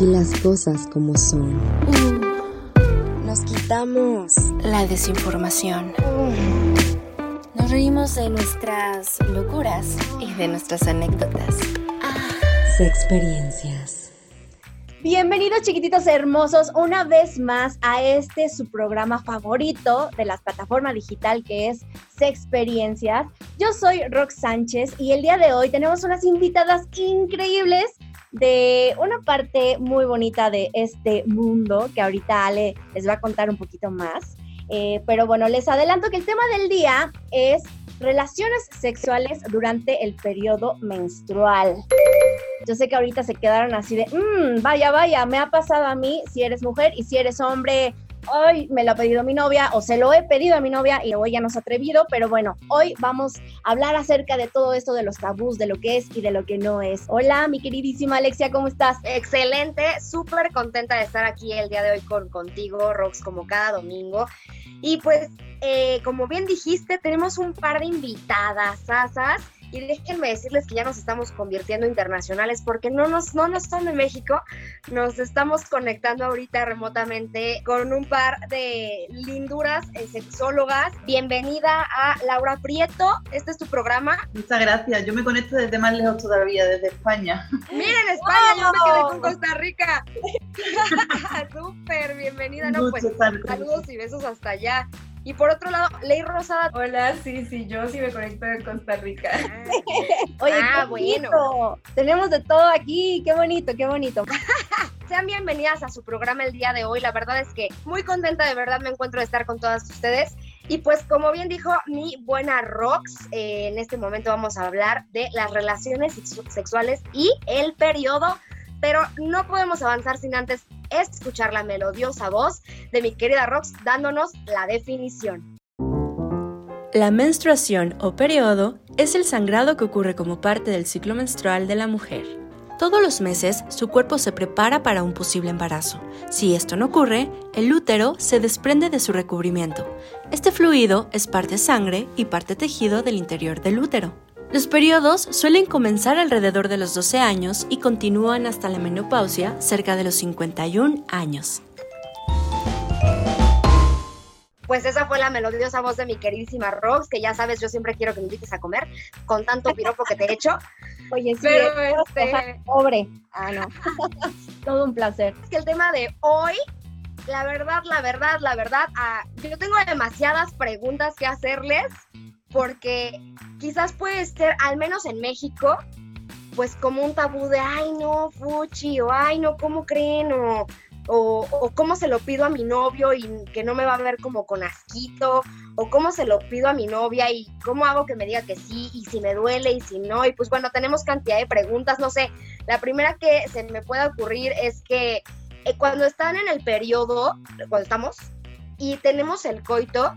Aquí las cosas como son. Uh. nos quitamos la desinformación. Uh. nos reímos de nuestras locuras y de nuestras anécdotas. Se experiencias. Bienvenidos chiquititos hermosos una vez más a este su programa favorito de la plataforma digital que es Se Experiencias. Yo soy Rox Sánchez y el día de hoy tenemos unas invitadas increíbles de una parte muy bonita de este mundo que ahorita Ale les va a contar un poquito más. Eh, pero bueno, les adelanto que el tema del día es relaciones sexuales durante el periodo menstrual. Yo sé que ahorita se quedaron así de, mmm, vaya, vaya, me ha pasado a mí si eres mujer y si eres hombre, hoy me lo ha pedido mi novia o se lo he pedido a mi novia y hoy ya no se ha atrevido, pero bueno, hoy vamos a hablar acerca de todo esto de los tabús, de lo que es y de lo que no es. Hola, mi queridísima Alexia, ¿cómo estás? Excelente, súper contenta de estar aquí el día de hoy con contigo, Rox, como cada domingo. Y pues, eh, como bien dijiste, tenemos un par de invitadas, asas y déjenme decirles que ya nos estamos convirtiendo internacionales porque no nos, no nos son de México, nos estamos conectando ahorita remotamente con un par de linduras sexólogas. Bienvenida a Laura Prieto, este es tu programa. Muchas gracias, yo me conecto desde más lejos todavía, desde España. Miren, España, yo me quedé con Costa Rica. Súper, bienvenida, no, pues saludos y besos hasta allá. Y por otro lado, Ley Rosada. Hola, sí, sí, yo sí me conecto de Costa Rica. Oye, ah, bueno. Tenemos de todo aquí, qué bonito, qué bonito. Sean bienvenidas a su programa el día de hoy. La verdad es que muy contenta, de verdad me encuentro de estar con todas ustedes. Y pues como bien dijo mi buena Rox, eh, en este momento vamos a hablar de las relaciones sexuales y el periodo, pero no podemos avanzar sin antes escuchar la melodiosa voz de mi querida Rox dándonos la definición. La menstruación o periodo es el sangrado que ocurre como parte del ciclo menstrual de la mujer. Todos los meses su cuerpo se prepara para un posible embarazo. Si esto no ocurre, el útero se desprende de su recubrimiento. Este fluido es parte sangre y parte tejido del interior del útero. Los periodos suelen comenzar alrededor de los 12 años y continúan hasta la menopausia cerca de los 51 años. Pues esa fue la melodiosa voz de mi queridísima Rox, que ya sabes, yo siempre quiero que me invites a comer con tanto piropo que te he hecho. Oye, sí, Pero este... pobre. Ah, no. Todo un placer. Es que el tema de hoy la verdad, la verdad, la verdad, ah, yo tengo demasiadas preguntas que hacerles porque quizás puede ser, al menos en México, pues como un tabú de, ay no, fuchi, o ay no, ¿cómo creen? O, o, cómo se lo pido a mi novio y que no me va a ver como con asquito, o cómo se lo pido a mi novia y cómo hago que me diga que sí, y si me duele y si no, y pues bueno, tenemos cantidad de preguntas, no sé, la primera que se me puede ocurrir es que eh, cuando están en el periodo, cuando estamos, y tenemos el coito,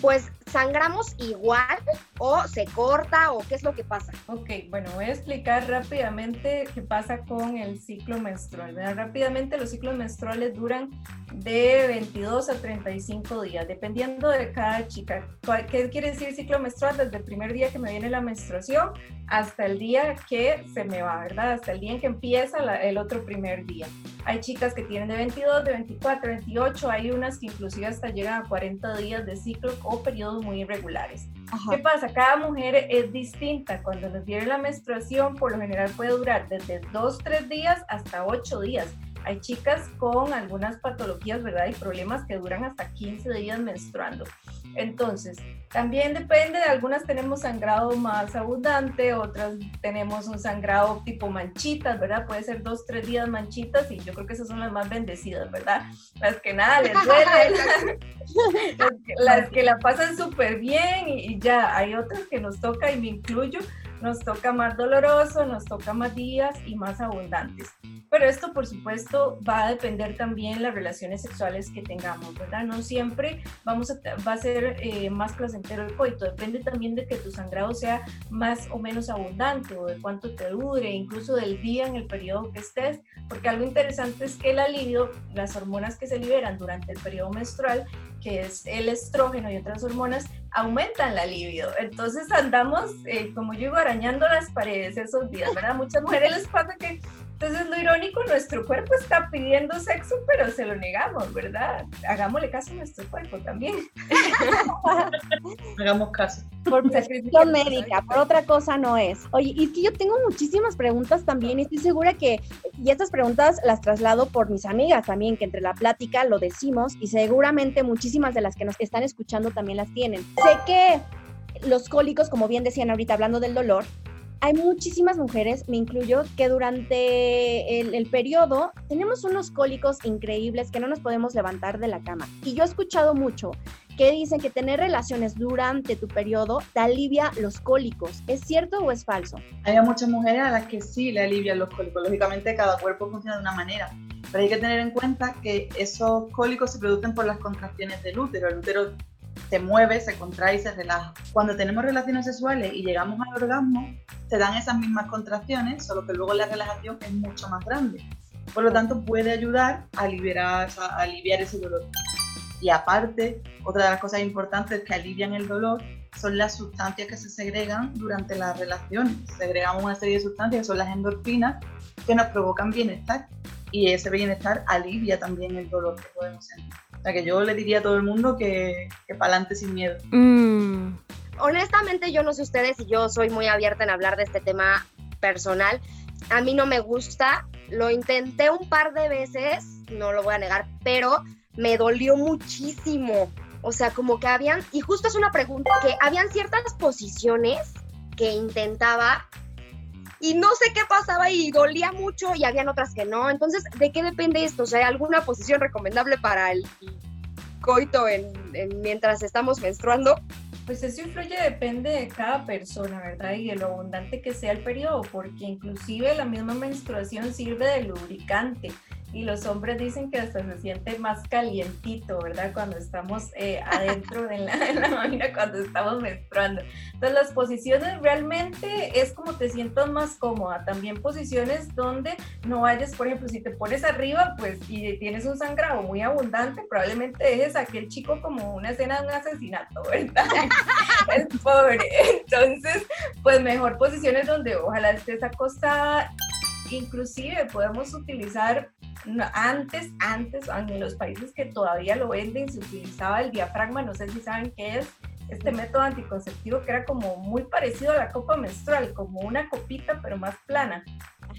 pues sangramos igual o se corta o qué es lo que pasa? Ok, bueno, voy a explicar rápidamente qué pasa con el ciclo menstrual. Rápidamente los ciclos menstruales duran de 22 a 35 días, dependiendo de cada chica. ¿Qué quiere decir ciclo menstrual? Desde el primer día que me viene la menstruación hasta el día que se me va, ¿verdad? Hasta el día en que empieza el otro primer día. Hay chicas que tienen de 22, de 24, 28, hay unas que inclusive hasta llegan a 40 días de ciclo o periodos muy irregulares. ¿Qué pasa? Cada mujer es distinta. Cuando nos viene la menstruación, por lo general puede durar desde 2, 3 días hasta 8 días. Hay chicas con algunas patologías, ¿verdad? Y problemas que duran hasta 15 días menstruando. Entonces, también depende, de algunas tenemos sangrado más abundante, otras tenemos un sangrado tipo manchitas, ¿verdad? Puede ser dos, tres días manchitas y yo creo que esas son las más bendecidas, ¿verdad? Las que nada les duele, las, que, la pasan súper bien y ya, hay otras que nos toca y me incluyo, nos toca más doloroso, nos toca más días y más abundantes. Pero esto, por supuesto, va a depender también las relaciones sexuales que tengamos, ¿verdad? No siempre vamos a, va a ser eh, más placentero el coito, depende también de que tu sangrado sea más o menos abundante o de cuánto te dure, incluso del día en el periodo que estés, porque algo interesante es que el alivio, las hormonas que se liberan durante el periodo menstrual, que es el estrógeno y otras hormonas, aumentan la libido. Entonces andamos, eh, como yo digo, arañando las paredes esos días, ¿verdad? Muchas mujeres les pasa que Entonces, lo irónico, nuestro cuerpo está pidiendo sexo, pero se lo negamos, ¿verdad? Hagámosle caso a nuestro cuerpo también. Hagamos caso. Por prescripción médica, por otra cosa no es. Oye, y es que yo tengo muchísimas preguntas también y estoy segura que, y estas preguntas las traslado por mis amigas también, que entre la plática lo decimos y seguramente muchísimas de las que nos están escuchando también las tienen. Sé que los cólicos, como bien decían ahorita hablando del dolor, hay muchísimas mujeres, me incluyo, que durante el, periodo tenemos unos cólicos increíbles que no nos podemos levantar de la cama. Y yo he escuchado mucho que dicen que tener relaciones durante tu periodo te alivia los cólicos. ¿Es cierto o es falso? Hay muchas mujeres a las que sí le alivian los cólicos. Lógicamente cada cuerpo funciona de una manera, pero hay que tener en cuenta que esos cólicos se producen por las contracciones del útero. El útero se mueve, se contrae y se relaja. Cuando tenemos relaciones sexuales y llegamos al orgasmo, se dan esas mismas contracciones, solo que luego la relajación es mucho más grande. Por lo tanto, puede ayudar a, liberar, a aliviar ese dolor. Y aparte, otra de las cosas importantes que alivian el dolor son las sustancias que se segregan durante las relaciones. Segregamos una serie de sustancias que son las endorfinas que nos provocan bienestar y ese bienestar alivia también el dolor que podemos sentir. O sea que yo le diría a todo el mundo que, que para adelante sin miedo. Mm. Honestamente yo no sé ustedes y yo soy muy abierta en hablar de este tema personal. A mí no me gusta, lo intenté un par de veces, no lo voy a negar, pero me dolió muchísimo. O sea, como que habían, y justo es una pregunta, que habían ciertas posiciones que intentaba y no sé qué pasaba y dolía mucho y habían otras que no. Entonces, ¿de qué depende esto? O sea, ¿hay alguna posición recomendable para el coito en, mientras estamos menstruando? Pues eso influye, depende de cada persona, ¿verdad? Y de lo abundante que sea el periodo, porque inclusive la misma menstruación sirve de lubricante y los hombres dicen que hasta se siente más calientito, ¿verdad? Cuando estamos eh, adentro de la, máquina, cuando estamos menstruando. Entonces las posiciones realmente es como te sientas más cómoda. También posiciones donde no vayas, por ejemplo, si te pones arriba, pues y tienes un sangrado muy abundante, probablemente dejes a aquel chico como una escena de un asesinato, ¿verdad? es pobre. Entonces, pues mejor posiciones donde ojalá estés acostada inclusive podemos utilizar antes, antes, en los países que todavía lo venden, se utilizaba el diafragma, no sé si saben qué es, este método anticonceptivo que era como muy parecido a la copa menstrual, como una copita pero más plana.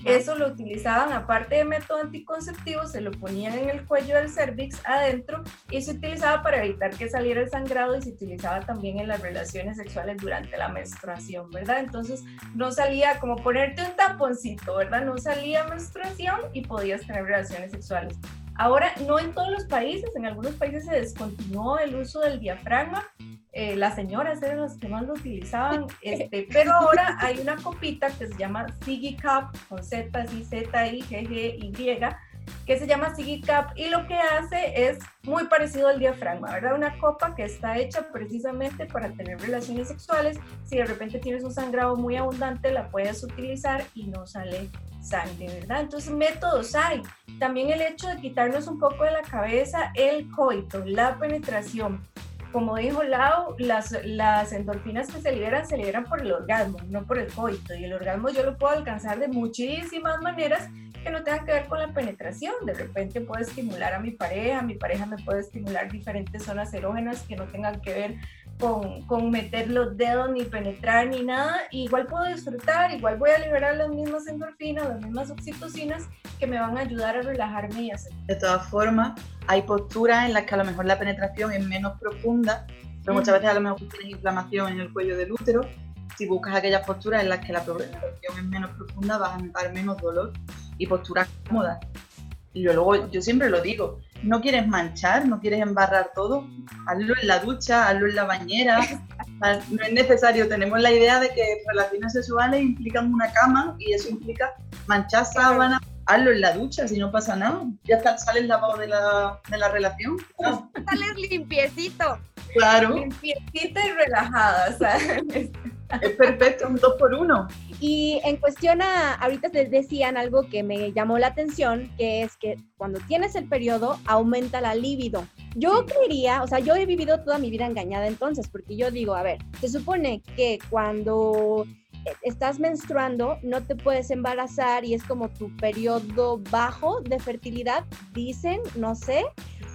Eso lo utilizaban aparte de método anticonceptivo, se lo ponían en el cuello del cervix adentro y se utilizaba para evitar que saliera el sangrado y se utilizaba también en las relaciones sexuales durante la menstruación, ¿verdad? Entonces no salía como ponerte un taponcito, ¿verdad? No salía menstruación y podías tener relaciones sexuales. Ahora, no en todos los países, en algunos países se descontinuó el uso del diafragma, eh, las señoras eran las que más lo utilizaban, este, pero ahora hay una copita que se llama Siggy Cup, con Z, Z, I, G, G, Y, que se llama Siggy Cup y lo que hace es muy parecido al diafragma, ¿verdad? Una copa que está hecha precisamente para tener relaciones sexuales. Si de repente tienes un sangrado muy abundante, la puedes utilizar y no sale sangre, ¿verdad? Entonces, métodos hay. También el hecho de quitarnos un poco de la cabeza el coito, la penetración. Como dijo Lau, las, las endorfinas que se liberan se liberan por el orgasmo, no por el coito. Y el orgasmo yo lo puedo alcanzar de muchísimas maneras que no tengan que ver con la penetración. De repente puedo estimular a mi pareja, mi pareja me puede estimular diferentes zonas erógenas que no tengan que ver con, con, meter los dedos ni penetrar ni nada, igual puedo disfrutar, igual voy a liberar las mismas endorfinas, las mismas oxitocinas que me van a ayudar a relajarme y hacer. De todas formas, hay posturas en las que a lo mejor la penetración es menos profunda, pero muchas veces a lo mejor tienes inflamación en el cuello del útero. Si buscas aquellas posturas en las que la penetración es menos profunda, vas a notar menos dolor y posturas cómodas. Y luego yo siempre lo digo, no quieres manchar, no quieres embarrar todo, hazlo en la ducha, hazlo en la bañera. No es necesario, tenemos la idea de que relaciones sexuales implican una cama y eso implica manchar sábana, hazlo en la ducha, si no pasa nada. Ya está, sales lavado de la, de la relación. Sales limpiecito. Claro. Limpiecita y relajada. O sea, es perfecto, un dos por uno. Y en cuestión a, ahorita les decían algo que me llamó la atención, que es que cuando tienes el periodo aumenta la libido. Yo creería, o sea, yo he vivido toda mi vida engañada entonces, porque yo digo, a ver, se supone que cuando estás menstruando, no te puedes embarazar y es como tu periodo bajo de fertilidad, dicen, no sé.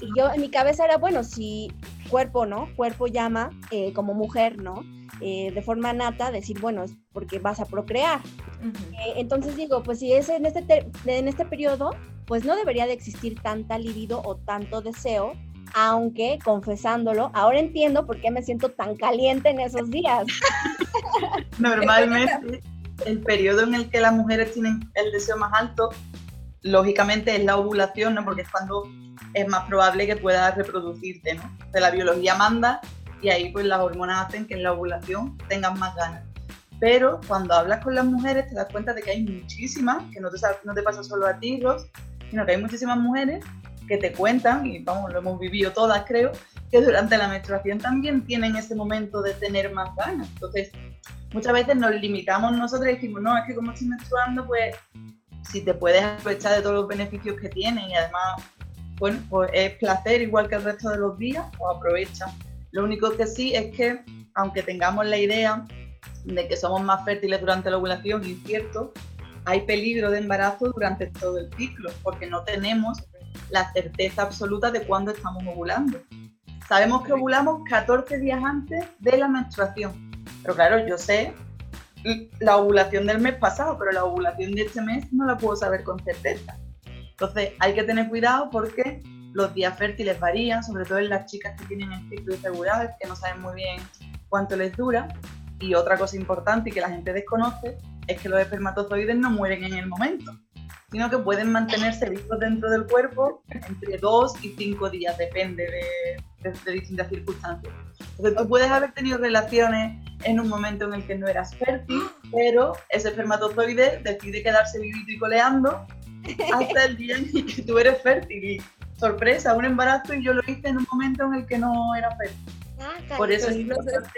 Y yo en mi cabeza era, bueno, si cuerpo, ¿no? Cuerpo llama eh, como mujer, ¿no? Eh, de forma nata, decir, bueno, es porque vas a procrear. Eh, entonces digo, pues si es en este, en este periodo, pues no debería de existir tanta libido o tanto deseo, aunque confesándolo, ahora entiendo por qué me siento tan caliente en esos días. Normalmente el periodo en el que las mujeres tienen el deseo más alto, lógicamente es la ovulación, ¿no? Porque es cuando es más probable que puedas reproducirte, ¿no? O la biología manda y ahí pues las hormonas hacen que en la ovulación tengas más ganas. Pero cuando hablas con las mujeres te das cuenta de que hay muchísimas, que no te, pasa solo a ti, sino que hay muchísimas mujeres que te cuentan, y vamos, lo hemos vivido todas creo, que durante la menstruación también tienen ese momento de tener más ganas. Entonces, muchas veces nos limitamos nosotros y decimos, no, es que como estoy menstruando, pues si te puedes aprovechar de todos los beneficios que tienen y además, bueno, pues es placer igual que el resto de los días, pues aprovecha. Lo único que sí es que, aunque tengamos la idea de que somos más fértiles durante la ovulación, y es cierto, hay peligro de embarazo durante todo el ciclo, porque no tenemos la certeza absoluta de cuándo estamos ovulando. Sabemos que ovulamos 14 días antes de la menstruación, pero claro, yo sé la ovulación del mes pasado, pero la ovulación de este mes no la puedo saber con certeza. Entonces hay que tener cuidado porque los días fértiles varían, sobre todo en las chicas que tienen el ciclo que no saben muy bien cuánto les dura. Y otra cosa importante y que la gente desconoce es que los espermatozoides no mueren en el momento, sino que pueden mantenerse vivos dentro del cuerpo entre dos y cinco días, depende de, de distintas circunstancias. Entonces tú puedes haber tenido relaciones en un momento en el que no eras fértil, pero ese espermatozoide decide quedarse vivito y coleando hasta el día en que tú eres fértil. Y sorpresa, un embarazo y yo lo hice en un momento en el que no era fértil. Ah, Por eso es importante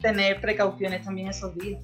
tener precauciones también esos días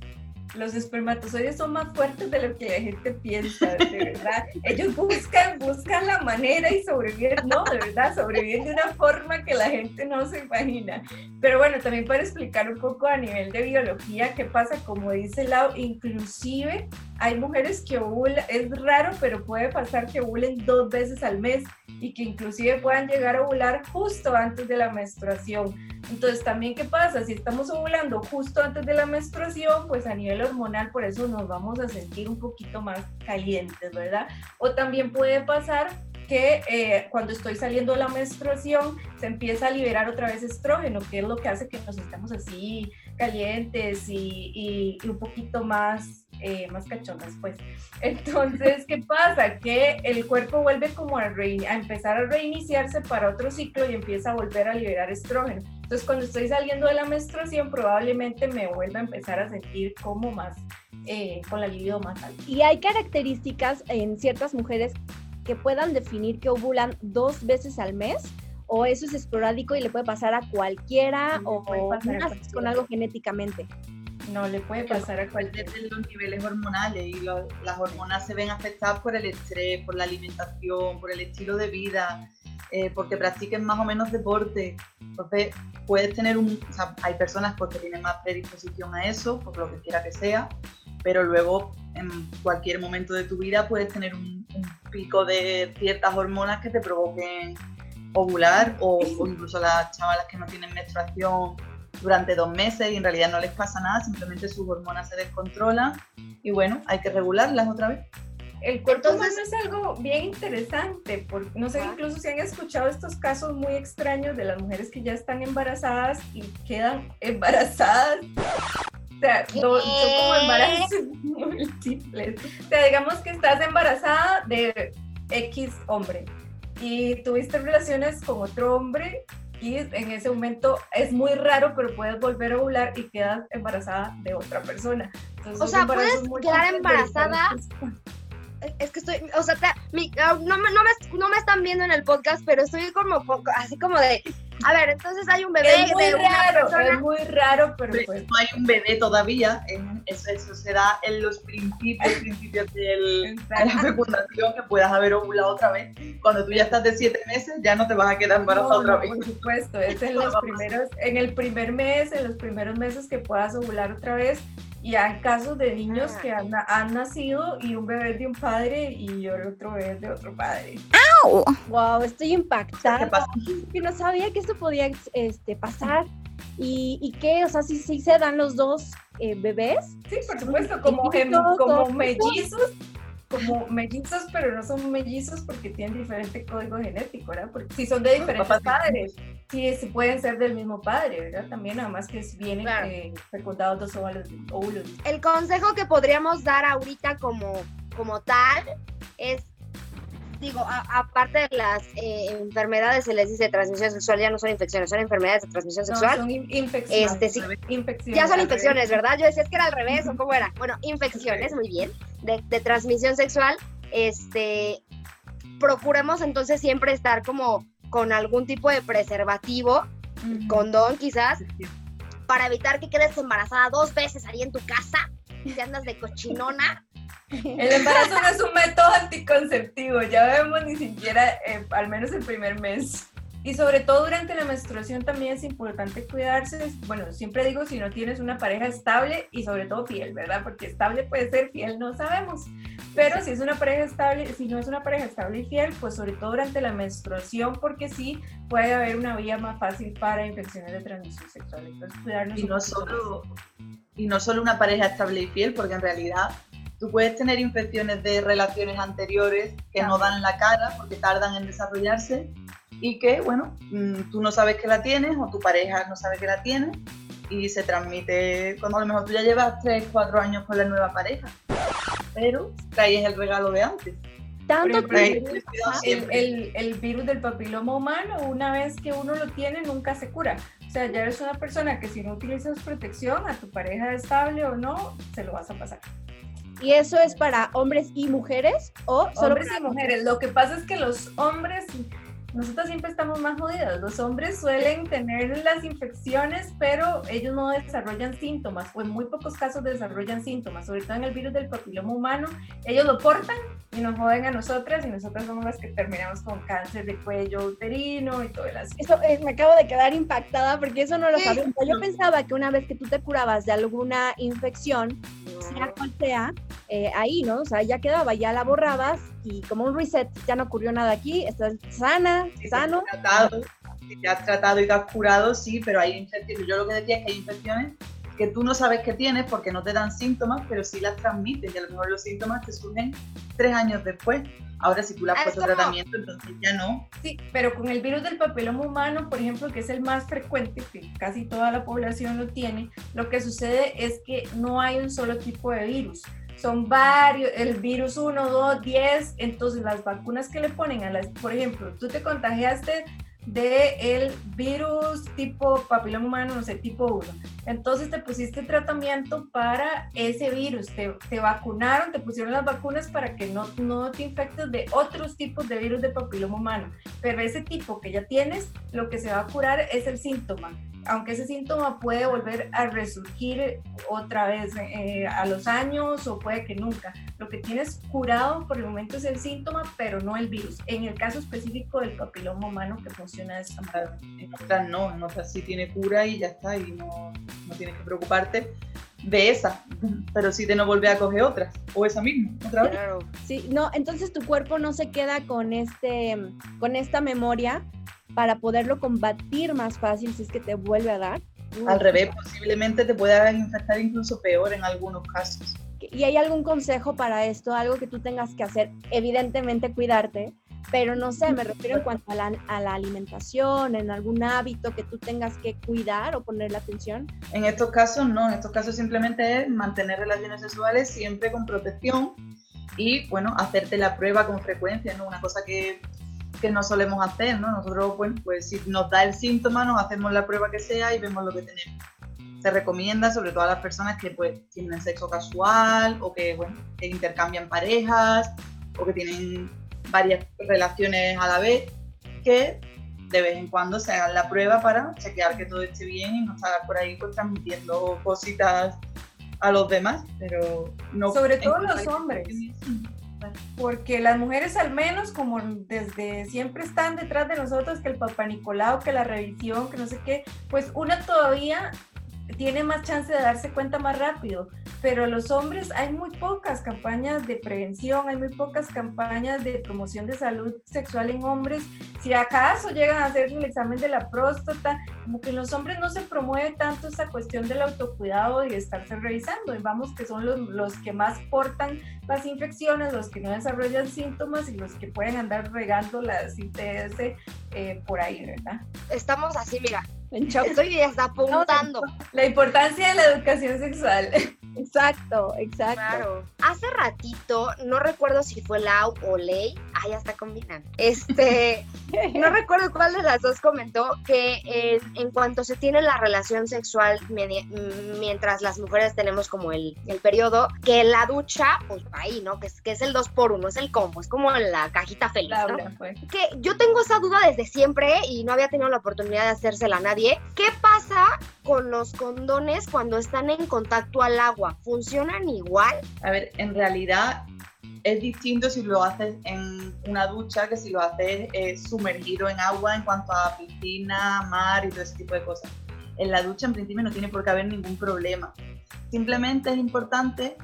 los espermatozoides son más fuertes de lo que la gente piensa, de verdad. Ellos buscan, buscan la manera y sobreviven, no, de verdad, sobreviven de una forma que la gente no se imagina. Pero bueno, también para explicar un poco a nivel de biología qué pasa, como dice Lau, inclusive hay mujeres que ovulan, es raro, pero puede pasar que ovulen dos veces al mes y que inclusive puedan llegar a ovular justo antes de la menstruación. Entonces, también, ¿qué pasa? Si estamos ovulando justo antes de la menstruación, pues a nivel hormonal, por eso nos vamos a sentir un poquito más calientes, ¿verdad? O también puede pasar que eh, cuando estoy saliendo de la menstruación se empieza a liberar otra vez estrógeno, que es lo que hace que nos estemos así calientes y, un poquito más eh, más cachondas, pues. Entonces, ¿qué pasa? Que el cuerpo vuelve como a, a empezar a reiniciarse para otro ciclo y empieza a volver a liberar estrógeno. Entonces, cuando estoy saliendo de la menstruación, probablemente me vuelva a empezar a sentir como más, eh, con la libido más alta. Y hay características en ciertas mujeres que puedan definir que ovulan dos veces al mes o eso es esporádico y le puede pasar a cualquiera o con algo genéticamente. No le puede pasar a cualquier de los niveles hormonales y las hormonas se ven afectadas por el estrés, por la alimentación, por el estilo de vida, eh, porque practiquen más o menos deporte. Entonces, puedes tener un. O sea, hay personas pues, que tienen más predisposición a eso, por lo que quiera que sea, pero luego en cualquier momento de tu vida puedes tener un, pico de ciertas hormonas que te provoquen ovular o, o incluso las chavalas que no tienen menstruación durante dos meses y en realidad no les pasa nada, simplemente sus hormonas se descontrolan y bueno, hay que regularlas otra vez. El cuerpo humano es algo bien interesante, porque no sé incluso si han escuchado estos casos muy extraños de las mujeres que ya están embarazadas y quedan embarazadas. O sea, son como embarazos múltiples. O sea, digamos que estás embarazada de X hombre y tuviste relaciones con otro hombre y en ese momento es muy raro, pero puedes volver a ovular y quedas embarazada de otra persona. o sea, puedes quedar embarazada. Es que estoy, o sea, ah, no, me, no me están viendo en el podcast, pero estoy como así como de, a ver, entonces hay un bebé es muy raro, Es muy raro, pero pues. No hay un bebé todavía. eso, eso, se da en los principios, principios del, de la fecundación, que puedas haber ovulado otra vez. Cuando tú ya estás de siete meses, ya no te vas a quedar embarazada otra vez. Por supuesto, es en los primeros, en el primer mes, en los primeros meses que puedas ovular otra vez Y hay casos de niños Ah. que han, han nacido y un bebé es de un padre y el otro bebé es de otro padre. Wow, estoy ¿Qué impactada. pasa? Que no sabía que esto podía este, pasar. ¿Y, y qué? O sea, si se dan los dos eh, bebés. Sí, por supuesto, como, como todo. mellizos, como mellizos, pero no son mellizos porque tienen diferente código genético, ¿verdad? Porque si son de diferentes padres, sí, sí pueden ser del mismo padre, ¿verdad? También, nada más que vienen Claro. eh, fecundados dos óvulos. óvulos. El consejo que podríamos dar ahorita como, como tal es, digo, a- aparte de las eh, enfermedades, se les dice transmisión sexual, ya no son infecciones, son enfermedades de transmisión No, sexual. son in- infecciones. Este, sí, infecciones. ya son infecciones. ¿verdad? Yo decía es que era al revés, ¿o cómo era? Bueno, infecciones, muy bien, de, de transmisión sexual. Este, procuremos entonces siempre estar como con algún tipo de preservativo, condón quizás, para evitar que quedes embarazada dos veces ahí en tu casa, si andas de cochinona. El embarazo no es un método anticonceptivo, ya vemos ni siquiera, eh, al menos el primer mes. Y sobre todo durante la menstruación también es importante cuidarse. Bueno, siempre digo si no tienes una pareja estable y sobre todo fiel, ¿verdad? Porque estable puede ser, fiel no sabemos. Pero si es una pareja estable, si no es una pareja estable y fiel, pues sobre todo durante la menstruación, porque sí puede haber una vía más fácil para infecciones de transmisión sexual. Entonces, cuidarnos Y no solo y no solo una pareja estable y fiel, porque en realidad tú puedes tener infecciones de relaciones anteriores que no dan la cara porque tardan en desarrollarse y que, bueno, mm, tú no sabes que la tienes o tu pareja no sabe que la tiene y se transmite cuando a lo mejor tú ya llevas 3, 4 años con la nueva pareja, pero traes el regalo de antes. Tanto ejemplo, el, siempre. el- el virus del papiloma humano, una vez que uno lo tiene, nunca se cura. O sea, ya eres una persona que si no utilizas protección a tu pareja estable o no, se lo vas a pasar. ¿Y eso es para hombres y mujeres o solo Hombres para y mujeres. Lo que pasa es que los hombres, nosotros siempre estamos más jodidos. Los hombres suelen tener las infecciones, pero ellos no desarrollan síntomas, o en muy pocos casos desarrollan síntomas. Sobre todo en el virus del papiloma humano, ellos lo portan y nos joden a nosotras, y nosotras somos las que terminamos con cáncer de cuello uterino y todo el asunto. Eso, eh, me acabo de quedar impactada porque eso no lo Sí. sabía. Yo pensaba que una vez que tú te curabas de alguna infección, sea cual sea, eh, ahí, ¿no? O sea, ya quedaba, ya la borrabas y como un reset, ya no ocurrió nada aquí, estás sana, te sano. has tratado, si te has tratado y te has curado, sí, pero hay infecciones. Yo lo que decía es que hay infecciones que tú no sabes que tienes porque no te dan síntomas, pero sí las transmites y a lo mejor los síntomas te surgen tres años después. Ahora, si tú le has Ah, puesto como- tratamiento, entonces ya no. Sí, pero con el virus del papiloma humano, por ejemplo, que es el más frecuente, que casi toda la población lo tiene, lo que sucede es que no hay un solo tipo de virus. Son varios, el virus 1, 2, 10, entonces las vacunas que le ponen a las, por ejemplo, tú te contagiaste de el virus tipo papiloma humano, no sé, tipo 1. Entonces te pusiste tratamiento para ese virus, te, te vacunaron, te pusieron las vacunas para que no, no te infectes de otros tipos de virus de papiloma humano. Pero ese tipo que ya tienes, lo que se va a curar es el síntoma. Aunque ese síntoma puede volver a resurgir otra vez eh, a los años o puede que nunca. Lo que tienes curado por el momento es el síntoma, pero no el virus. En el caso específico del papiloma humano que funciona de esta manera. En no, en otras tiene cura y ya está, y no, no tienes que preocuparte de esa, pero sí de no volver a coger otras, o esa misma, otra vez. Claro. Sí, no, entonces tu cuerpo no se queda con este, con esta memoria para poderlo combatir más fácil si es que te vuelve a dar. Al revés, posiblemente te pueda infectar incluso peor en algunos casos. ¿Y hay algún consejo para esto? Algo que tú tengas que hacer, evidentemente cuidarte, pero no sé, me refiero en cuanto a la, a la alimentación, en algún hábito que tú tengas que cuidar o ponerle atención. En estos casos no, en estos casos simplemente es mantener relaciones sexuales siempre con protección y bueno, hacerte la prueba con frecuencia, ¿no? Una cosa que, que no solemos hacer, ¿no? Nosotros, bueno, pues si nos da el síntoma, nos hacemos la prueba que sea y vemos lo que tenemos. Se recomienda sobre todo a las personas que pues tienen sexo casual o que, bueno, que intercambian parejas o que tienen varias relaciones a la vez, que de vez en cuando se hagan la prueba para chequear que todo esté bien y no estar por ahí pues, transmitiendo cositas a los demás, pero no. Sobre todo los hombres. Porque las mujeres al menos, como desde siempre están detrás de nosotros, que el papá Nicolau, que la revisión, que no sé qué, pues una todavía tiene más chance de darse cuenta más rápido. Pero los hombres hay muy pocas campañas de prevención, hay muy pocas campañas de promoción de salud sexual en hombres. Si acaso llegan a hacer el examen de la próstata, como que en los hombres no se promueve tanto esa cuestión del autocuidado y de estarse revisando. Y vamos que son los, los que más portan las infecciones, los que no desarrollan síntomas y los que pueden andar regando las ITS eh, por ahí, ¿verdad? Estamos así, mira, Estoy hasta apuntando. La importancia de la educación sexual. Exacto, exacto. Claro. Hace ratito, no recuerdo si fue Lau o Ley, ah, ya está combinando. Este, no recuerdo cuál de las dos comentó que en cuanto se tiene la relación sexual mientras las mujeres tenemos como el, el periodo, que la ducha, pues ahí, ¿no? Que es, que es el 2 por 1 es el combo, es como la cajita feliz, ¿no? Que yo tengo esa duda desde siempre y no había tenido la oportunidad de hacérsela a nadie. ¿Qué pasa con los condones cuando están en contacto al agua? ¿Funcionan igual? A ver, en realidad es distinto si lo haces en una ducha que si lo haces eh, sumergido en agua en cuanto a piscina, mar y todo ese tipo de cosas. En la ducha en principio no tiene por qué haber ningún problema. Simplemente es importante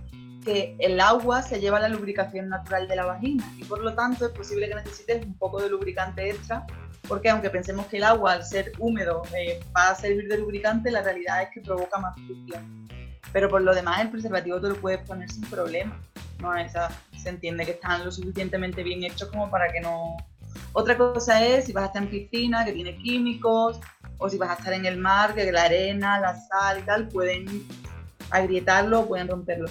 que el agua se lleva la lubricación natural de la vagina y por lo tanto es posible que necesites un poco de lubricante extra porque aunque pensemos que el agua al ser húmedo eh, va a servir de lubricante, la realidad es que provoca más fricción. Pero por lo demás el preservativo te lo puedes poner sin problema. ¿no? Esa, se entiende que están lo suficientemente bien hechos como para que no... Otra cosa es si vas a estar en piscina, que tiene químicos, o si vas a estar en el mar, que la arena, la sal y tal pueden agrietarlo o pueden romperlo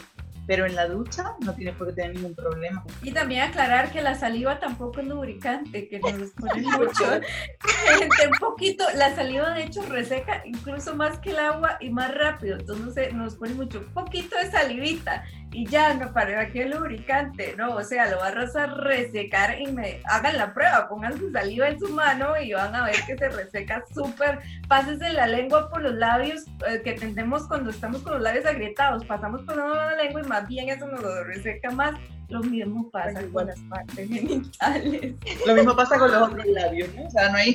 pero en la ducha no tienes por qué tener ningún problema. Y también aclarar que la saliva tampoco es lubricante, que nos pone mucho. un poquito, la saliva de hecho reseca incluso más que el agua y más rápido, entonces nos pone mucho, poquito de salivita y ya no para que el lubricante, ¿no? O sea, lo vas a resecar y me hagan la prueba, pongan su saliva en su mano y van a ver que se reseca súper. Pásense la lengua por los labios eh, que tendemos cuando estamos con los labios agrietados, pasamos por la lengua y más bien eso nos lo reseca más. Lo mismo pasa con las partes genitales. Lo mismo pasa con los otros labios, ¿no? O sea, no hay,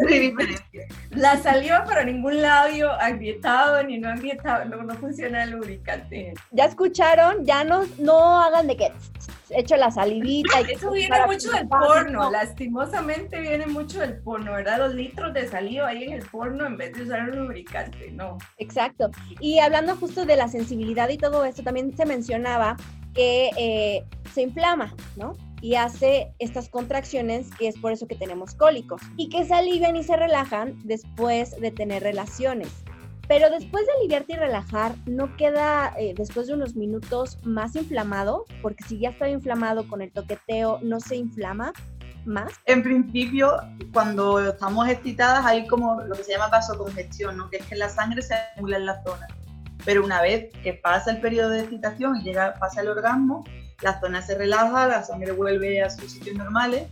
diferencia. La saliva para ningún labio agrietado ni no agrietado, no, no funciona el lubricante. ¿Ya escucharon? Ya no, no hagan de que hecho la salivita. Y Eso viene mucho del porno, lastimosamente viene mucho del porno, ¿verdad? Los litros de saliva ahí en el porno en vez de usar un lubricante, ¿no? Exacto. Y hablando justo de la sensibilidad y todo esto, también se mencionaba que eh, se inflama, ¿no? Y hace estas contracciones, que es por eso que tenemos cólicos, y que se alivian y se relajan después de tener relaciones. Pero después de aliviarte y relajar, ¿no queda eh, después de unos minutos más inflamado? Porque si ya está inflamado con el toqueteo, ¿no se inflama más? En principio, cuando estamos excitadas, hay como lo que se llama vasocongestión, ¿no? que es que la sangre se acumula en la zona pero una vez que pasa el periodo de excitación y llega, pasa el orgasmo, la zona se relaja, la sangre vuelve a sus sitios normales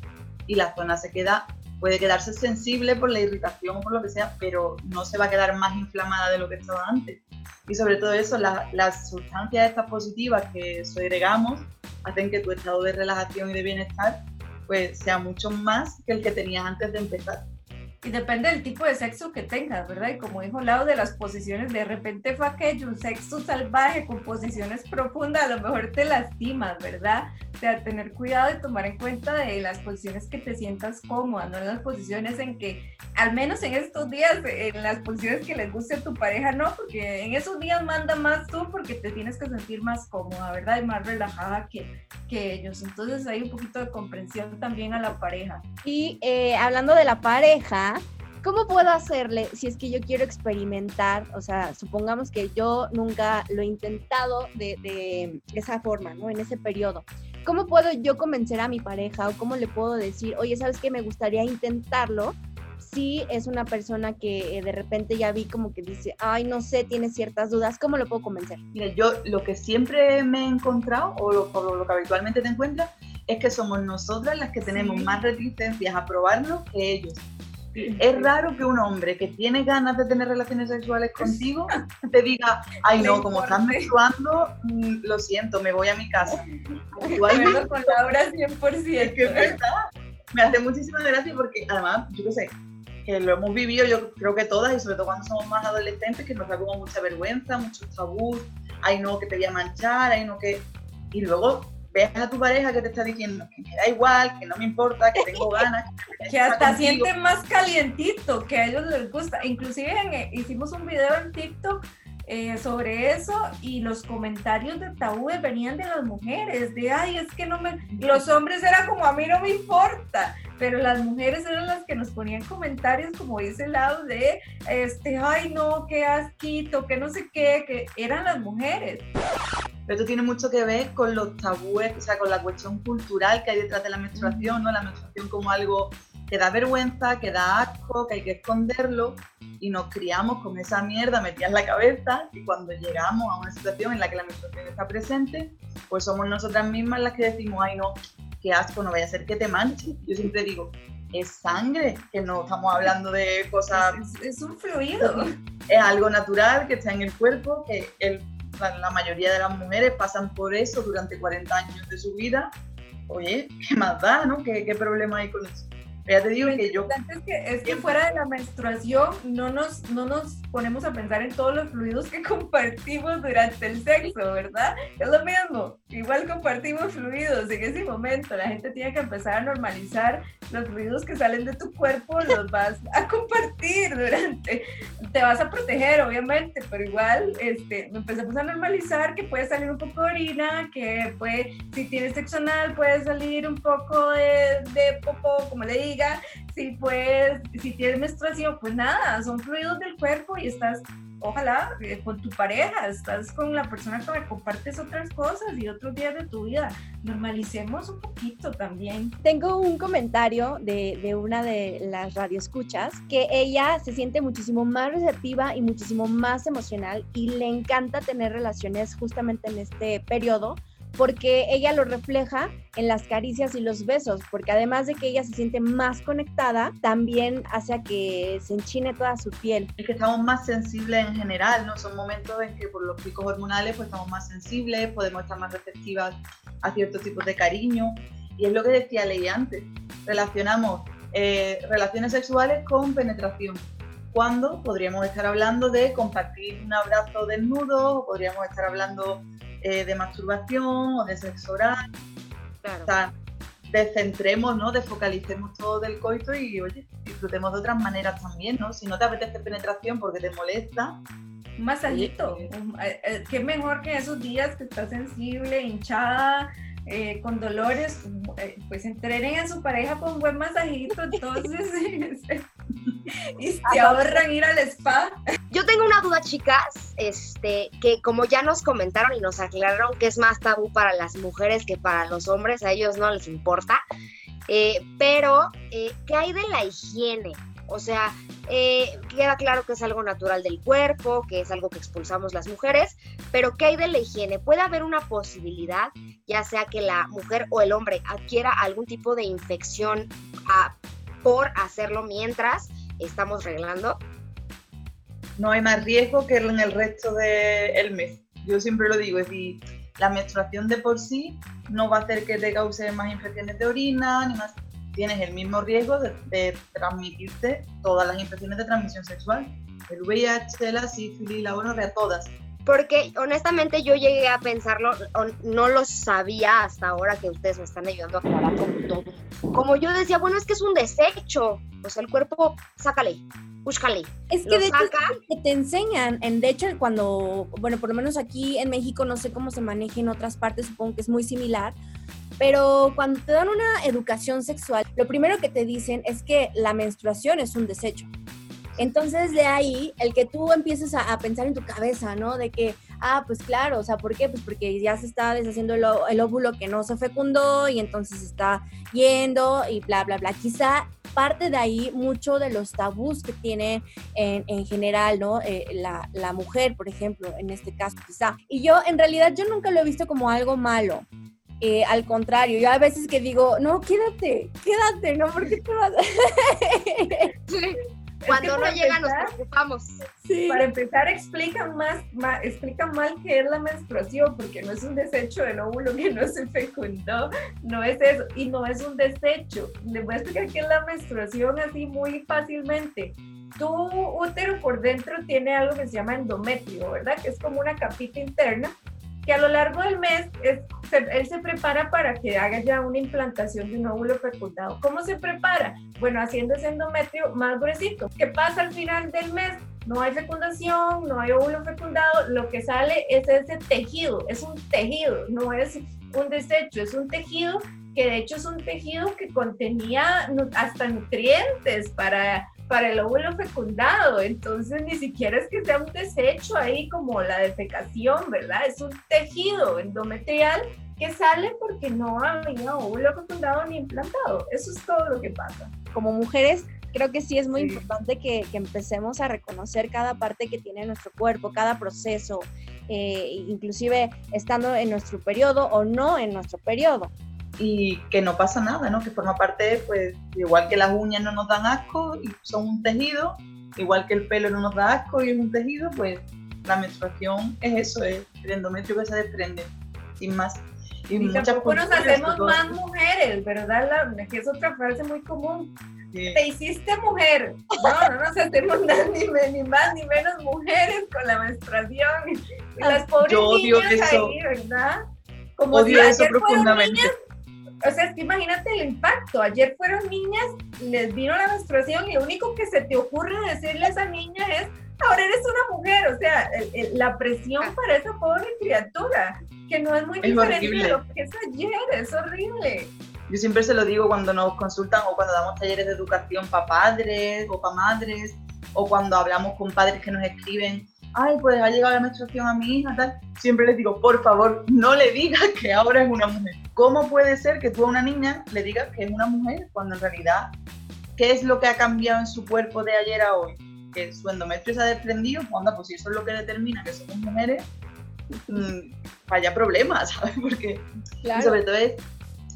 y la zona se queda, puede quedarse sensible por la irritación o por lo que sea, pero no se va a quedar más inflamada de lo que estaba antes. Y sobre todo eso, las sustancias estas positivas que segregamos hacen que tu estado de relajación y de bienestar pues sea mucho más que el que tenías antes de empezar. Y depende del tipo de sexo que tengas, ¿verdad? Y como dijo Lau, de las posiciones, de repente fue aquello, un sexo salvaje con posiciones profundas, a lo mejor te lastimas, ¿verdad? O sea, tener cuidado y tomar en cuenta de las posiciones que te sientas cómoda, no en las posiciones en que, al menos en estos días, en las posiciones que les guste a tu pareja, no, porque en esos días manda más tú porque te tienes que sentir más cómoda, ¿verdad? Y más relajada que, que ellos. Entonces hay un poquito de comprensión también a la pareja. Y eh, hablando de la pareja, ¿cómo puedo hacerle si es que yo quiero experimentar? O sea, supongamos que yo nunca lo he intentado de, esa forma, ¿no? En ese periodo. ¿Cómo puedo yo convencer a mi pareja o cómo le puedo decir, oye, ¿sabes qué? Me gustaría intentarlo. Si es una persona que eh, de repente ya vi como que dice, ay, no sé, tiene ciertas dudas, ¿cómo lo puedo convencer? Mira, yo lo que siempre me he encontrado, o lo, lo que habitualmente te encuentras, es que somos nosotras las que tenemos más resistencias a probarlo que ellos. Es raro que un hombre que tiene ganas de tener relaciones sexuales contigo te diga, ay no, como estás menstruando, mm, lo siento, me voy a mi casa. Con Laura 100%. Es que es verdad. Me hace muchísima gracia porque además, yo qué sé, que lo hemos vivido yo creo que todas y sobre todo cuando somos más adolescentes que nos da como mucha vergüenza, muchos tabús, hay no que te voy a manchar, hay no que... Y luego ves a tu pareja que te está diciendo que me da igual, que no me importa, que tengo ganas. Que, hasta sienten más calientito, que a ellos les gusta. Inclusive eh, hicimos un video en TikTok eh, sobre eso y los comentarios de tabú venían de las mujeres, de ay, es que no me, los hombres era como a mí no me importa, pero las mujeres eran las que nos ponían comentarios como dice el lado de, este, ay no, qué asquito, que no sé qué, que eran las mujeres. Pero esto tiene mucho que ver con los tabúes, o sea, con la cuestión cultural que hay detrás de la menstruación, ¿no? La menstruación como algo que da vergüenza, que da asco, que hay que esconderlo y nos criamos con esa mierda metida en la cabeza y cuando llegamos a una situación en la que la menstruación está presente, pues somos nosotras mismas las que decimos, ay no, qué asco, no vaya a ser que te manche. Yo siempre digo, es sangre, que no estamos hablando de cosas... Es, un fluido. Es algo natural que está en el cuerpo, que el, la, mayoría de las mujeres pasan por eso durante 40 años de su vida. Oye, ¿qué más da, no? ¿Qué, qué problema hay con eso? Ya te digo que yo... Es que, es que fuera de la menstruación no nos, no nos ponemos a pensar en todos los fluidos que compartimos durante el sexo, ¿verdad? Es lo mismo, igual compartimos fluidos en ese momento. La gente tiene que empezar a normalizar los fluidos que salen de tu cuerpo, los vas a compartir durante... Te vas a proteger, obviamente, pero igual este, empezamos a normalizar que puede salir un poco de orina, que puede, si tienes sexo anal, puede salir un poco de, de popó, como le digo si pues, si tienes menstruación, pues nada, son fluidos del cuerpo y estás, ojalá, eh, con tu pareja, estás con la persona con la que compartes otras cosas y otros días de tu vida. Normalicemos un poquito también. Tengo un comentario de, de una de las radioescuchas que ella se siente muchísimo más receptiva y muchísimo más emocional y le encanta tener relaciones justamente en este periodo porque ella lo refleja en las caricias y los besos, porque además de que ella se siente más conectada, también hace a que se enchine toda su piel. Es que estamos más sensibles en general, ¿no? Son momentos en que por los picos hormonales pues estamos más sensibles, podemos estar más receptivas a ciertos tipos de cariño. Y es lo que decía Ley antes, relacionamos eh, relaciones sexuales con penetración. Cuando podríamos estar hablando de compartir un abrazo desnudo, o podríamos estar hablando eh, de masturbación o de sexo oral. Claro. O sea, descentremos, ¿no? Desfocalicemos todo del coito y, oye, disfrutemos de otras maneras también, ¿no? Si no te apetece penetración porque te molesta, un masajito. Eh, eh, qué mejor que esos días que estás sensible, hinchada, eh, con dolores, eh, pues entrenen a su pareja con un buen masajito, entonces, y se ahorran ir al spa. Yo tengo una duda, chicas, este, que como ya nos comentaron y nos aclararon que es más tabú para las mujeres que para los hombres, a ellos no les importa, eh, pero, ¿qué hay de la higiene? O sea, eh, queda claro que es algo natural del cuerpo, que es algo que expulsamos las mujeres, pero ¿qué hay de la higiene? ¿Puede haber una posibilidad, ya sea que la mujer o el hombre adquiera algún tipo de infección ah, por hacerlo mientras estamos reglando? No hay más riesgo que en el resto del mes. Yo siempre lo digo, es decir, la menstruación de por sí no va a hacer que te cause más infecciones de orina, ni más tienes el mismo riesgo de, transmitirte todas las infecciones de transmisión sexual. El VIH, la sífilis, la gonorrea, todas. Porque honestamente yo llegué a pensarlo, no lo sabía hasta ahora que ustedes me están ayudando a aclarar como todo. Como yo decía, bueno, es que es un desecho. O sea, el cuerpo, sácale, búscale. Es que de hecho que te enseñan, en, de hecho cuando, bueno, por lo menos aquí en México, no sé cómo se maneja en otras partes, supongo que es muy similar, pero cuando te dan una educación sexual, lo primero que te dicen es que la menstruación es un desecho. Entonces de ahí, el que tú empieces a, pensar en tu cabeza, ¿no? De que, ah, pues claro, o sea, ¿por qué? Pues porque ya se está deshaciendo el, óvulo que no se fecundó y entonces está yendo y bla, bla, bla. Quizá parte de ahí mucho de los tabús que tiene en, en general, ¿no? Eh, la, la mujer, por ejemplo, en este caso, quizá. Y yo, en realidad, yo nunca lo he visto como algo malo. Eh, al contrario, yo a veces que digo, no, quédate, quédate, ¿no? porque te vas? Cuando no para llega nos preocupamos. Sí. Para empezar, explican más, ma- explican mal qué es la menstruación, porque no es un desecho del óvulo que no se fecundó, no es eso, y no es un desecho. Les voy a explicar qué es la menstruación así muy fácilmente. Tu útero por dentro tiene algo que se llama endometrio, ¿verdad? Que es como una capita interna que a lo largo del mes es- él se prepara para que haga ya una implantación de un óvulo fecundado. ¿Cómo se prepara? Bueno, haciendo ese endometrio más gruesito. ¿Qué pasa al final del mes? No hay fecundación, no hay óvulo fecundado, lo que sale es ese tejido, es un tejido, no es un desecho, es un tejido que de hecho es un tejido que contenía hasta nutrientes para, para el óvulo fecundado, entonces ni siquiera es que sea un desecho ahí como la defecación, ¿verdad? Es un tejido endometrial que sale porque no había óvulo fecundado ni implantado, eso es todo lo que pasa. como mujeres, creo que sí es muy Sí. importante que, que empecemos a reconocer cada parte que tiene nuestro cuerpo, cada proceso, eh, inclusive estando en nuestro periodo o no en nuestro periodo. Y que no pasa nada, ¿no? Que forma parte, pues, igual que las uñas no nos dan asco y son un tejido, igual que el pelo no nos da asco y es un tejido, pues la menstruación es eso, es el endometrio que se desprende, sin más. Y, Y tampoco nos hacemos todo, más mujeres, ¿verdad? La- que es otra frase muy común. sí. Te hiciste mujer. No, no nos hacemos ni, ni más ni menos mujeres con la menstruación. Y las pobres Yo odio niñas eso. ahí, ¿verdad? Como Odio si eso fueron profundamente. niñas, o sea, es que imagínate el impacto. Ayer fueron niñas, les vino la menstruación y lo único que se te ocurre decirle a esa niña es, ahora eres una mujer. O sea, el- el- la presión para esa pobre criatura, que no es muy Es diferente horrible. de lo que es ayer, es horrible. Yo siempre se lo digo cuando nos consultan o cuando damos talleres de educación para padres o para madres o cuando hablamos con padres que nos escriben, ay, pues ha llegado la menstruación a mi hija, tal. Siempre les digo, por favor, no le digas que ahora es una mujer. ¿Cómo puede ser que tú a una niña le digas que es una mujer cuando en realidad, ¿qué es lo que ha cambiado en su cuerpo de ayer a hoy? Que su endometrio se ha desprendido, pues anda, pues si eso es lo que determina que somos mujeres, mm, vaya problema, ¿sabes? Porque y sobre todo es,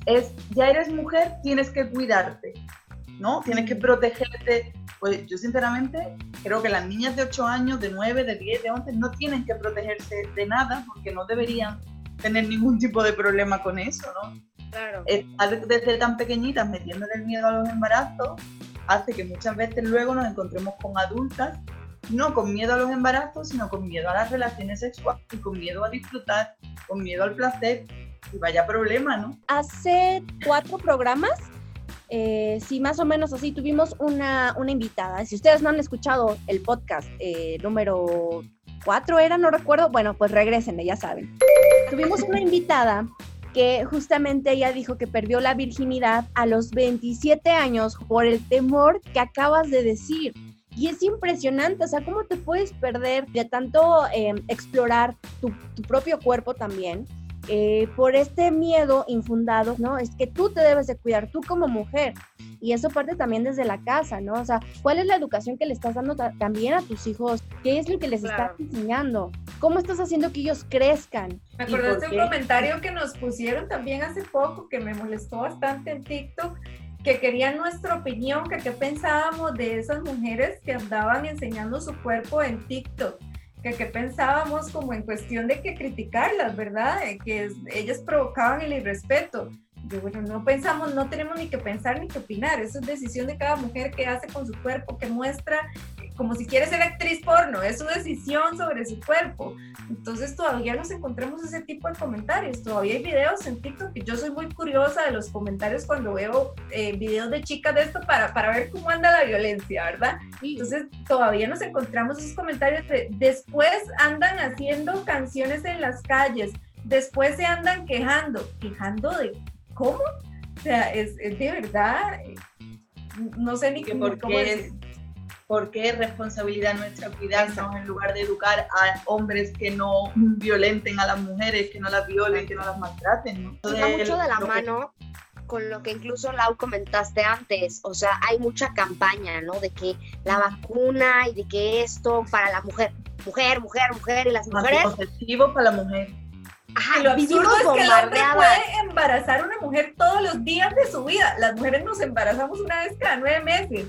es, ya eres mujer, tienes que cuidarte, ¿no? Tienes que protegerte. Pues yo sinceramente creo que las niñas de 8 años, de 9, de 10, de 11 no tienen que protegerse de nada porque no deberían tener ningún tipo de problema con eso, ¿no? Claro. Estar desde tan pequeñitas metiéndole el miedo a los embarazos hace que muchas veces luego nos encontremos con adultas no con miedo a los embarazos, sino con miedo a las relaciones sexuales, y con miedo a disfrutar, con miedo al placer. Y vaya problema, ¿no? Hace cuatro programas, eh, sí, más o menos así, tuvimos una, una invitada. Si ustedes no han escuchado el podcast eh, número cuatro era, no recuerdo, bueno, pues regresenle, ya saben. Tuvimos una invitada que justamente ella dijo que perdió la virginidad a los 27 años por el temor que acabas de decir. Y es impresionante, o sea, cómo te puedes perder de tanto eh, explorar tu propio cuerpo también, eh, por este miedo infundado, ¿no? Es que tú te debes de cuidar, tú como mujer. Y eso parte también desde la casa, ¿no? O sea, ¿cuál es la educación que le estás dando ta- también a tus hijos? ¿Qué es lo que les Claro. estás enseñando? ¿Cómo estás haciendo que ellos crezcan? Me ¿Y acordaste un comentario que nos pusieron también hace poco que me molestó bastante en TikTok, que querían nuestra opinión, que qué pensábamos de esas mujeres que andaban enseñando su cuerpo en TikTok, que qué pensábamos como en cuestión de que criticarlas, ¿verdad? Que es- ellas provocaban el irrespeto. Yo, bueno, no pensamos, no tenemos ni que pensar ni que opinar, eso es decisión de cada mujer que hace con su cuerpo, que muestra como si quiere ser actriz porno, es su decisión sobre su cuerpo. Entonces todavía nos encontramos ese tipo de comentarios. Todavía hay videos en TikTok yo soy muy curiosa de los comentarios cuando veo eh, videos de chicas de esto para, para ver cómo anda la violencia, ¿verdad? Entonces todavía nos encontramos esos comentarios de después andan haciendo canciones en las calles, después se andan quejando. ¿Quejando de cómo? O sea, es, es de verdad, eh, no sé ni Que ni por cómo qué decir. Porque es responsabilidad nuestra cuidarnos en lugar de educar a hombres que no violenten a las mujeres, que no las violen, que no las maltraten, ¿no? va mucho de la que- mano con lo que incluso Lau comentaste antes, o sea, hay mucha campaña, ¿no? De que la vacuna y de que esto para la mujer, mujer, mujer, mujer y las mujeres, Anticonceptivos para la mujer. Y lo ajá, absurdo es que el hombre puede embarazar a una mujer todos los días de su vida. Las mujeres nos embarazamos una vez cada nueve meses.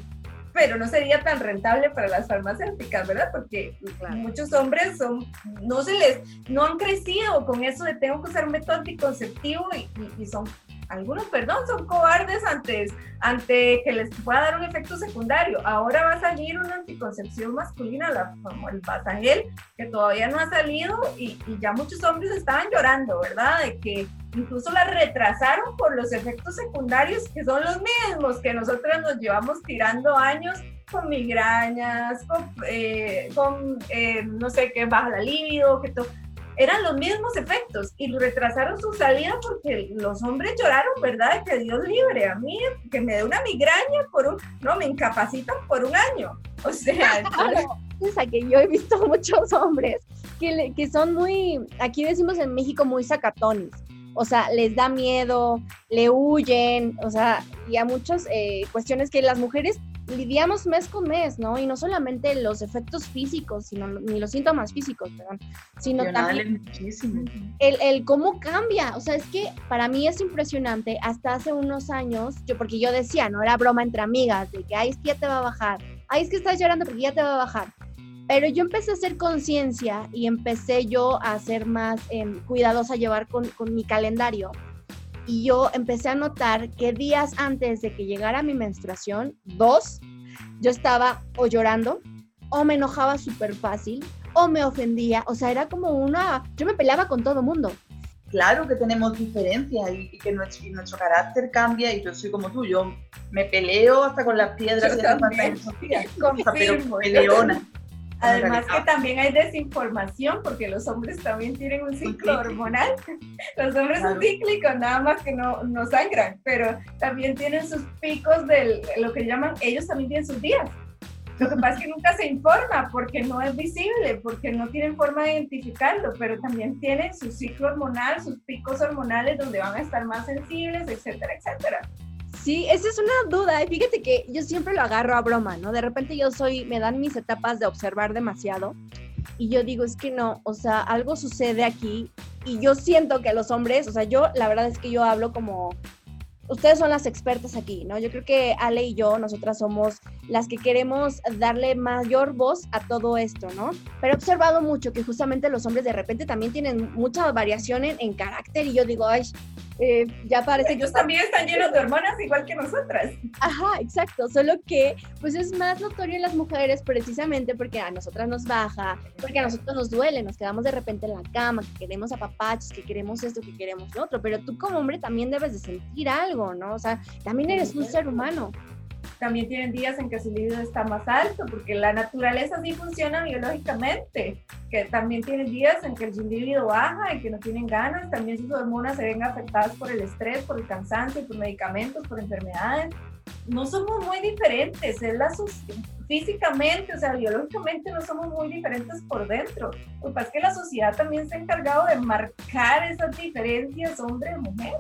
Pero no sería tan rentable para las farmacéuticas, ¿verdad? Porque muchos hombres son, no se les, no han crecido con eso de tengo que usar un método anticonceptivo y, y son algunos, perdón, son cobardes antes, ante que les pueda dar un efecto secundario. Ahora va a salir una anticoncepción masculina, la, como el Basagel, que todavía no ha salido y, y, ya muchos hombres estaban llorando, ¿verdad? De que incluso la retrasaron por los efectos secundarios que son los mismos que nosotros nos llevamos tirando años con migrañas, con, eh, con eh, no sé qué, baja la libido, que todo eran los mismos efectos y retrasaron su salida porque los hombres lloraron, ¿verdad? Que Dios libre a mí, que me dé una migraña por un, no, me incapacitan por un año. O sea, piensa que yo he visto muchos hombres que, que son muy, aquí decimos en México, muy sacatones. O sea, les da miedo, le huyen, o sea, y a muchas eh, cuestiones que las mujeres lidiamos mes con mes, ¿no? Y no solamente los efectos físicos, sino ni los síntomas físicos, perdón, sino también el, el, cómo cambia. O sea, es que para mí es impresionante. Hasta hace unos años, yo porque yo decía, no era broma entre amigas, de que, ay, es que ya te va a bajar, ay, es que estás llorando porque ya te va a bajar. Pero yo empecé a hacer conciencia y empecé yo a ser más eh, cuidadosa, a llevar con, con mi calendario y yo empecé a notar que días antes de que llegara mi menstruación, dos, yo estaba o llorando o me enojaba súper fácil o me ofendía, o sea, era como una, yo me peleaba con todo mundo. Claro que tenemos diferencias y, que nuestro, nuestro, carácter cambia y yo soy como tú, yo me peleo hasta con las piedras yo y pero peleona. Además que también hay desinformación porque los hombres también tienen un ciclo hormonal. Los hombres son cíclicos, nada más que no, no sangran, pero también tienen sus picos de lo que llaman, ellos también tienen sus días. Lo que pasa es que nunca se informa porque no es visible, porque no tienen forma de identificarlo, pero también tienen su ciclo hormonal, sus picos hormonales donde van a estar más sensibles, etcétera, etcétera. Sí, esa es una duda. Y fíjate que yo siempre lo agarro a broma, ¿no? De repente yo soy, me dan mis etapas de observar demasiado. Y yo digo, es que no, o sea, algo sucede aquí. Y yo siento que los hombres, o sea, yo, la verdad es que yo hablo como ustedes son las expertas aquí, ¿no? Yo creo que Ale y yo, nosotras somos las que queremos darle mayor voz a todo esto, ¿no? Pero he observado mucho que justamente los hombres de repente también tienen mucha variación en, en carácter y yo digo, ay, eh, ya parece Ellos también están llenos de hormonas igual que nosotras. Ajá, exacto, solo que pues es más notorio en las mujeres precisamente porque a nosotras nos baja, porque a nosotros nos duele, nos quedamos de repente en la cama, que queremos apapachos, que queremos esto, que queremos lo otro, pero tú como hombre también debes de sentir algo, ¿no? O sea, también eres un ser humano también tienen días en que su libido está más alto, porque la naturaleza sí funciona biológicamente, que también tienen días en que el libido baja y que no tienen ganas, también sus hormonas se ven afectadas por el estrés, por el cansancio, por medicamentos, por enfermedades. No somos muy diferentes, es la físicamente, o sea, biológicamente no somos muy diferentes por dentro. Lo que pasa es que la sociedad también se ha encargado de marcar esas diferencias hombre-mujer.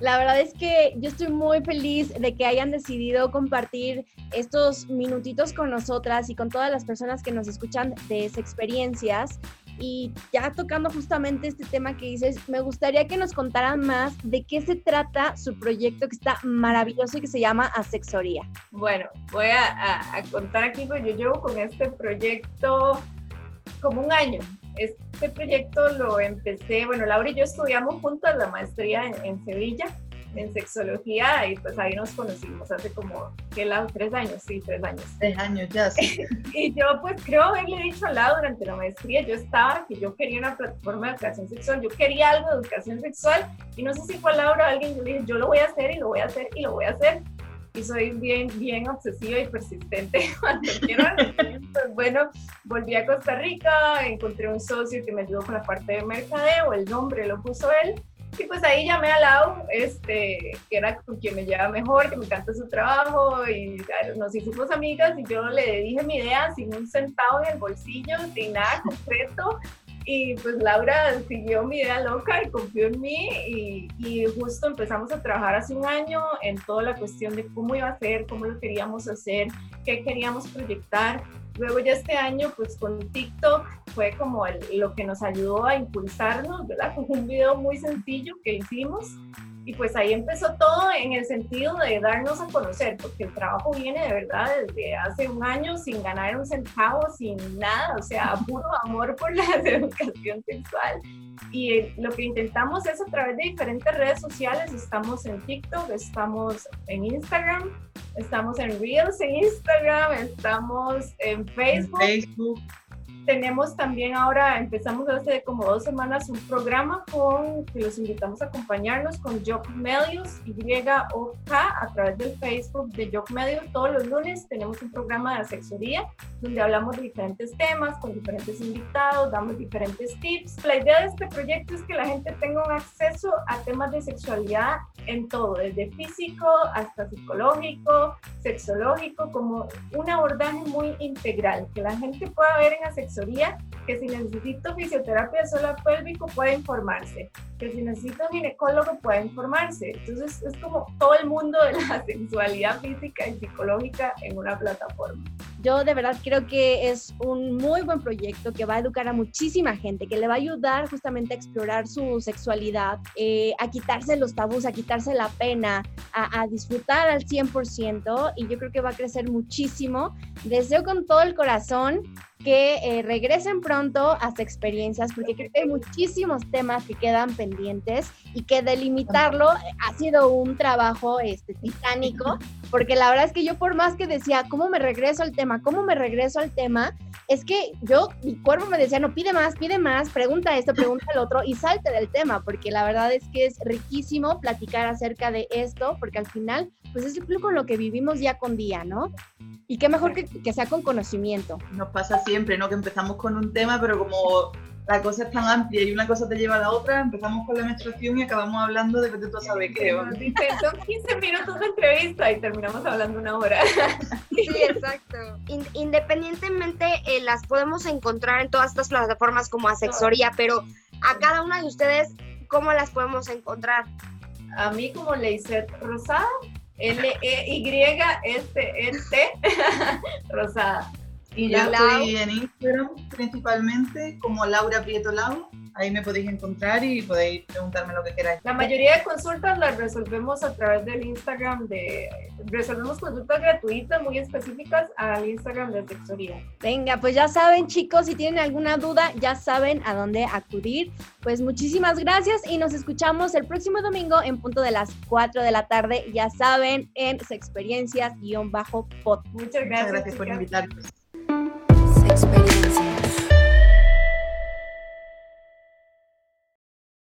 La verdad es que yo estoy muy feliz de que hayan decidido compartir estos minutitos con nosotras y con todas las personas que nos escuchan de experiencias. Y ya tocando justamente este tema que dices, me gustaría que nos contaran más de qué se trata su proyecto que está maravilloso y que se llama Asexoría. Bueno, voy a, a contar aquí, pues yo llevo con este proyecto como un año. Este proyecto lo empecé, bueno, Laura y yo estudiamos juntas la maestría en, Sevilla, en sexología, y pues ahí nos conocimos hace como, ¿qué lado? Tres años, sí, tres años. Tres años, ya. Sí. y yo pues creo haberle dicho a Laura durante la maestría, yo estaba, que yo quería una plataforma de educación sexual, yo quería algo de educación sexual, y no sé si fue Laura o alguien, yo le dije, yo lo voy a hacer y lo voy a hacer y lo voy a hacer y soy bien, bien obsesiva y persistente cuando quiero pues bueno, volví a Costa Rica, encontré un socio que me ayudó con la parte de mercadeo, el nombre lo puso él, y pues ahí llamé a Lau, este, que era con quien me lleva mejor, que me encanta su trabajo, y nos hicimos amigas, y yo le dije mi idea sin un centavo en el bolsillo, sin nada concreto, y pues Laura siguió mi idea loca y confió en mí y, y, justo empezamos a trabajar hace un año en toda la cuestión de cómo iba a ser, cómo lo queríamos hacer, qué queríamos proyectar. Luego ya este año pues con TikTok fue como lo que nos ayudó a impulsarnos, ¿verdad? Con un video muy sencillo que hicimos Y pues ahí empezó todo en el sentido de darnos a conocer, porque el trabajo viene de verdad desde hace un año sin ganar un centavo, sin nada, o sea, puro amor por la educación sexual. Y lo que intentamos es a través de diferentes redes sociales, estamos en TikTok, estamos en Instagram, estamos en Reels en Instagram, estamos en Facebook. En Facebook tenemos también ahora, empezamos hace como dos semanas un programa con, que los invitamos a acompañarnos con Jock Medios, Y-O-K, a través del Facebook de Jock Medios. Todos los lunes tenemos un programa de asesoría donde hablamos de diferentes temas con diferentes invitados, damos diferentes tips. La idea de este proyecto es que la gente tenga un acceso a temas de sexualidad en todo, desde físico hasta psicológico, sexológico, como un abordaje muy integral, que la gente pueda ver en asesoría que si necesito fisioterapia suelo pélvico puede informarse, que si necesito ginecólogo puede informarse. Entonces es como todo el mundo de la sexualidad física y psicológica en una plataforma. Yo de verdad creo que es un muy buen proyecto que va a educar a muchísima gente, que le va a ayudar justamente a explorar su sexualidad, eh, a quitarse los tabús, a quitarse la pena, a, disfrutar al 100% y yo creo que va a crecer muchísimo. Deseo con todo el corazón que eh, regresen pronto a sus experiencias, porque creo que hay muchísimos temas que quedan pendientes y que delimitarlo ha sido un trabajo este, titánico, porque la verdad es que yo por más que decía, ¿cómo me regreso al tema? ¿Cómo me regreso al tema? Es que yo, mi cuerpo me decía, no, pide más, pide más, pregunta esto, pregunta el otro y salte del tema, porque la verdad es que es riquísimo platicar acerca de esto, porque al final, pues es con lo que vivimos día con día, ¿no? Y qué mejor que, que sea con conocimiento. Nos pasa siempre, ¿no? Que empezamos con un tema, pero como la cosa es tan amplia y una cosa te lleva a la otra, empezamos con la menstruación y acabamos hablando de que tú sabes qué. Son 15 minutos de entrevista y terminamos hablando una hora. Sí, exacto. independientemente, eh, las podemos encontrar en todas estas plataformas como Asesoría, pero a cada una de ustedes, ¿cómo las podemos encontrar? A mí como Leiset Rosada, L-E-Y-S-E-T, Rosada. Y yo estoy en Instagram principalmente como Laura Prieto Lau. Ahí me podéis encontrar y podéis preguntarme lo que queráis. La mayoría de consultas las resolvemos a través del Instagram de... Resolvemos consultas gratuitas muy específicas al Instagram de Sexoría. Venga, pues ya saben chicos, si tienen alguna duda, ya saben a dónde acudir. Pues muchísimas gracias y nos escuchamos el próximo domingo en punto de las 4 de la tarde. Ya saben, en Sexperiencias-pod. Muchas gracias. Muchas gracias por invitarnos.